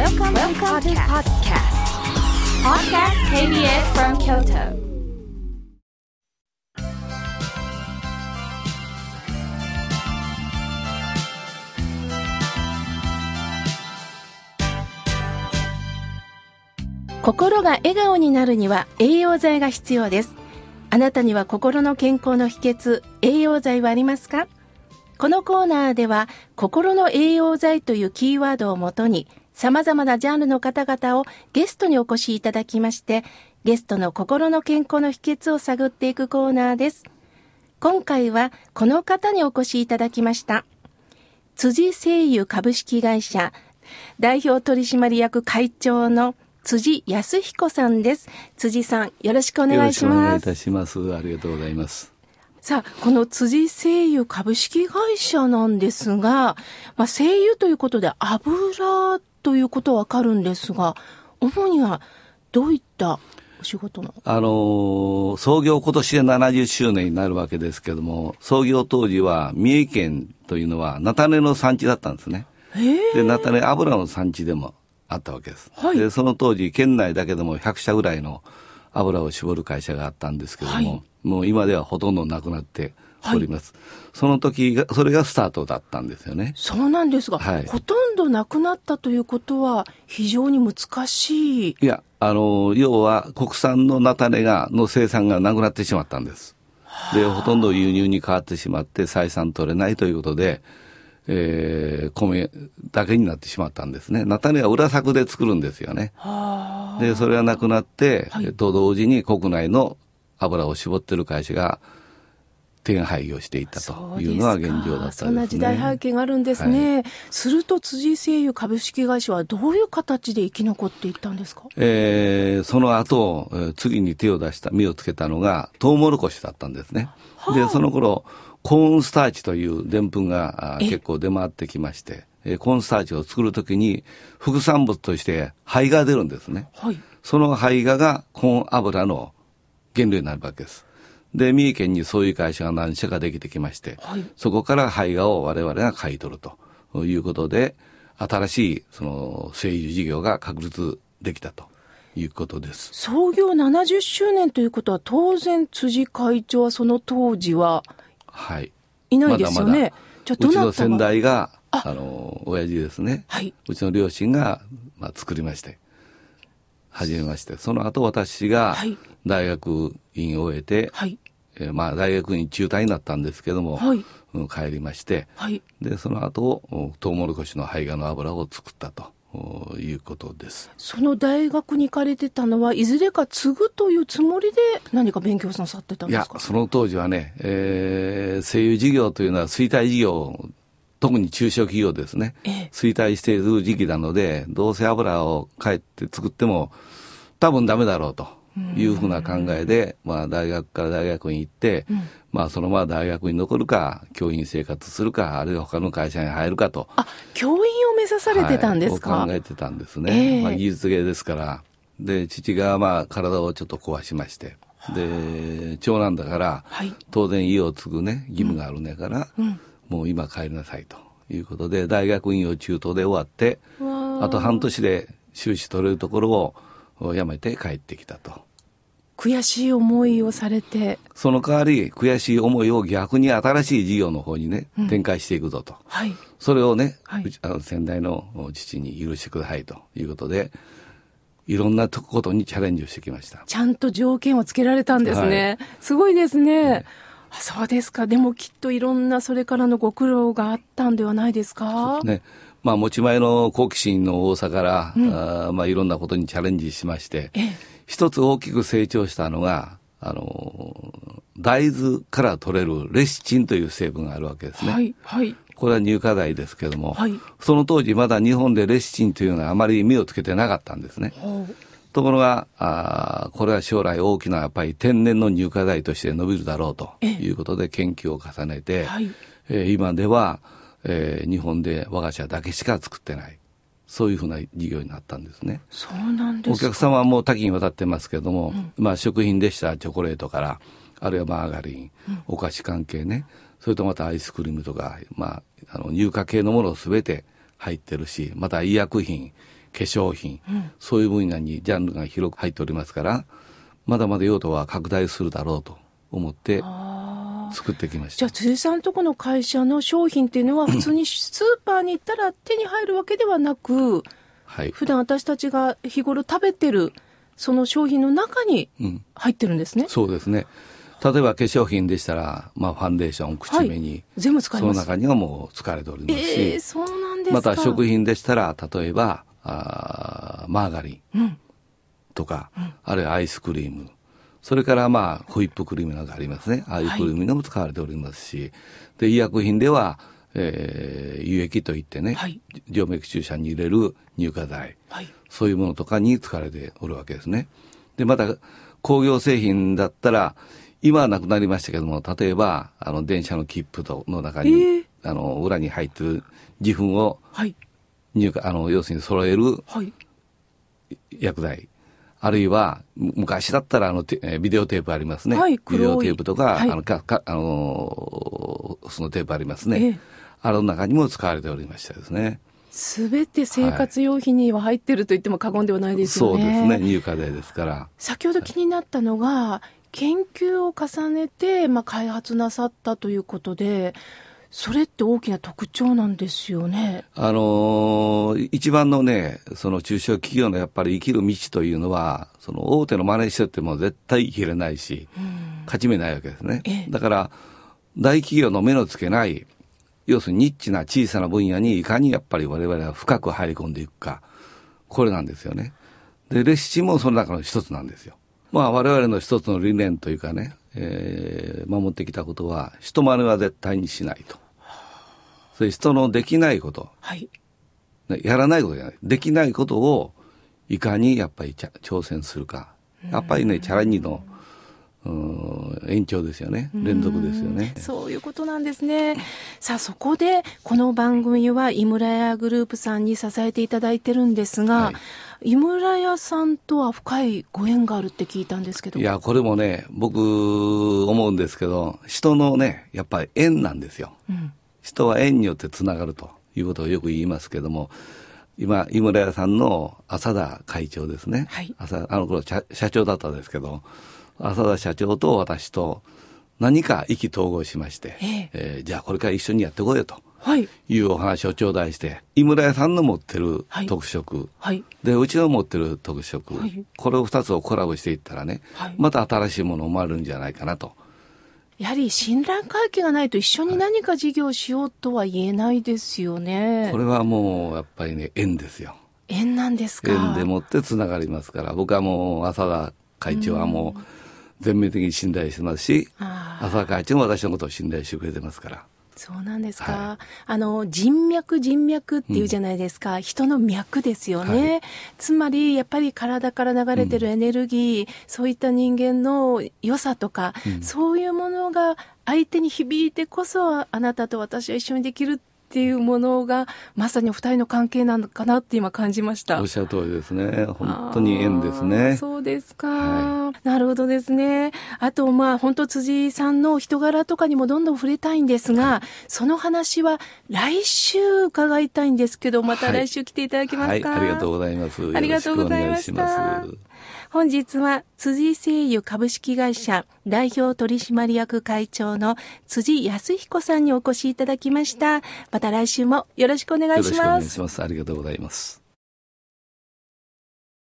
Welcome, Welcome to podcast. Podcast KBS from Kyoto. 心が笑顔になるには栄養剤が必要です。あなたには心の健康の秘訣、栄養剤はありますか？このコーナーでは、心の栄養剤というキーワードをもとに、様々なジャンルの方々をゲストにお越しいただきまして、ゲストの心の健康の秘訣を探っていくコーナーです。今回はこの方にお越しいただきました。辻製油株式会社代表取締役会長の辻康彦さんです。辻さん、よろしくお願いします。お願いいたします。ありがとうございます。さあ、この辻製油株式会社なんですが、まあ、製油ということで油ということはわかるんですが、主にはどういったお仕事の？あの創業今年で70周年になるわけですけども、創業当時は三重県というのは菜種の産地だったんですね。で、菜種油の産地でもあったわけです。はい、で、その当時、県内だけでも100社ぐらいの油を絞る会社があったんですけども、はい、もう今ではほとんどなくなっております。はい、その時が、それがスタートだったんですよね。そうなんですが、はい、ほとんどなくなったということは非常に難しい。いや、あの、要は国産の菜種が、の生産がなくなってしまったんです。で、ほとんど輸入に変わってしまって採算取れないということで、えー、米だけになってしまったんですね。菜種は裏作で作るんですよね。で、それがなくなって、はい、と同時に国内の油を絞ってる会社が点廃業していったというのが現状だったね。そんな時代背景があるんですね。はい、すると辻製油株式会社はどういう形で生き残っていったんですか？えー、その後、次に手を出した、目をつけたのがトウモロコシだったんですね。はあ、で、その頃、コーンスターチというでんぷんが結構出回ってきまして、えコーンスターチを作るときに副産物として灰が出るんですね。はい、その灰ががコーン油の原料になるわけです。で、三重県にそういう会社が何社かできてきまして、はい、そこから灰画を我々が買い取るということで、新しいその製油事業が確立できたと。いうことです創業70周年ということは当然辻会長はその当時ははい。いないですよね。まだまだじゃうちの先代が、ああの、親父ですね。はい。うちの両親が、まあ、作りまして、始めまして、その後私が大学院を終えて、はい。えー、まあ、大学院中退になったんですけども、はい。帰りまして、はい。で、その後、トウモロコシの胚芽の油を作ったと。いうことですその大学に行かれてたのはいずれか継ぐというつもりで何か勉強なさってたんですか？いやその当時はね、えー、声優事業というのは衰退事業特に中小企業ですね、ええ、衰退している時期なのでどうせ油を帰って作っても多分ダメだろうというふうな考えで、まあ、大学から大学に行って、うん、まあ、そのまま大学に残るか、教員生活するか、あるいは他の会社に入るかと。あ、教員を目指されてたんですか、はい、考えてたんですね。えー、まあ、技術芸ですから。で、父がまあ、体をちょっと壊しまして。で、長男だから、はい、当然家を継ぐね、義務があるねから、うん、もう今帰りなさいということで、大学院を中途で終わって、あと半年で修士取れるところを、辞めて帰ってきたと。悔しい思いをされて。その代わり、悔しい思いを逆に新しい事業の方にね、うん、展開していくぞと。はい。それをね、はい、あの先代の父に許してくださいということで、いろんなことにチャレンジをしてきました。ちゃんと条件をつけられたんですね。はい、すごいですね。ねそうですか。でもきっといろんなそれからのご苦労があったんではないですか？そうですね。まあ、持ち前の好奇心の多さから、うん、あまあ、いろんなことにチャレンジしまして、一つ大きく成長したのが、あの、大豆から取れるレシチンという成分があるわけですね。はい、はい。これは乳化剤ですけども、はい、その当時まだ日本でレシチンというのはあまり目をつけてなかったんですね。ところがあ、これは将来大きなやっぱり天然の乳化剤として伸びるだろうということで研究を重ねて、はい、えー、今では、えー、日本で我が社だけしか作ってない。そういうふうな事業になったんですね。そうなんですお客様はもう多岐にわたってますけれども、うん、まあ食品でしたらチョコレートから、あるいはマーガリン、うん、お菓子関係ね、それとまたアイスクリームとか、まあ、あの乳化系のものすべて入ってるし、また医薬品、粧品、そういう分野にジャンルが広く入っておりますからまだまだ用途は拡大するだろうと思って作ってきました。じゃあ辻さんとこの会社の商品っていうのは 普通にスーパーに行ったら手に入るわけではなく、はい、普段私たちが日頃食べてるその商品の中に入ってるんですね、うん、そうですね。例えば化粧品でしたら、まあ、ファンデーション口紅、はい、全部使います。その中にはもう使われておりますし、えー、そうなんですまた食品でしたら例えばあマーガリンとか、うん、あるいはアイスクリームそれからまあホイップクリームなどありますね。ああいうクリームも使われておりますし、はい、で医薬品では、えー、輸液といってね、はい、静脈注射に入れる乳化剤、はい、そういうものとかに使われておるわけですね。でまた工業製品だったら今はなくなりましたけども例えばあの電車の切符との中に、えー、あの裏に入ってる自粉を、はい、入あの要するに揃える薬剤、あるいは昔だったらあのビデオテープありますね、はい、ビデオテープとか、はい、あのかかあのそのテープありますね、えー、あの中にも使われておりましたですね。すべて生活用品には入ってると言っても過言ではないですよね。そうですね。入荷税ですから。先ほど気になったのが、研究を重ねて、まあ、開発なさったということで、それって大きな特徴なんですよね。あのー、一番のね、その中小企業のやっぱり生きる道というのは、その大手の真似してても絶対生きれないし、うん、勝ち目ないわけですね。だから、大企業の目のつけない、要するにニッチな小さな分野にいかにやっぱり我々は深く入り込んでいくか、これなんですよね。で、レシチもその中の一つなんですよ。まあ我々の一つの理念というかね、えー、守ってきたことは人真似は絶対にしないと。それ人のできないこと、はい、やらないことじゃない。できないことをいかにやっぱり挑戦するか。やっぱりねチャレンジの延長ですよね。連続ですよね。そういうことなんですね。さあそこでこの番組は井村屋グループさんに支えていただいてるんですが、はい。井村屋さんとは深いご縁があるって聞いたんですけど。いやこれもね僕思うんですけど人のねやっぱり縁なんですよ、うん、人は縁によってつながるということをよく言いますけども今井村屋さんの浅田会長ですね、はい、浅あの頃社長だったんですけど浅田社長と私と何か意気投合しまして、えええー、じゃあこれから一緒にやってこいよと。はい、いうお話を頂戴して、井村屋さんの持ってる特色、はい、で、うちの持ってる特色、はい、これを二つをコラボしていったらね、はい、また新しいもの生まれるんじゃないかなと。やはり信頼関係がないと一緒に何か事業をしようとは言えないですよね。これはもうやっぱりね、縁ですよ。縁なんですか。縁でもってつながりますから、僕はもう浅田会長はもう、全面的に信頼してますし、浅川会長も私のことを信頼してくれてますから。そうなんですか、はい、あの人脈人脈っていうじゃないですか、うん、人の脈ですよね、はい、つまりやっぱり体から流れてるエネルギー、うん、そういった人間の良さとか、うん、そういうものが相手に響いてこそあなたと私は一緒にできるっていうものがまさにお二人の関係なのかなって今感じました。おっしゃる通りですね。本当に縁ですね。そうですか、はい、なるほどですね。あとまあ本当辻さんの人柄とかにもどんどん触れたいんですが、はい、その話は来週伺いたいんですけどまた来週来ていただけますか、はい、ありがとうございます。ありがとうございました。本日は辻製油株式会社代表取締役会長の辻康彦さんにお越しいただきました。また来週もよろしくお願いします。よろしくお願いします。ありがとうございます。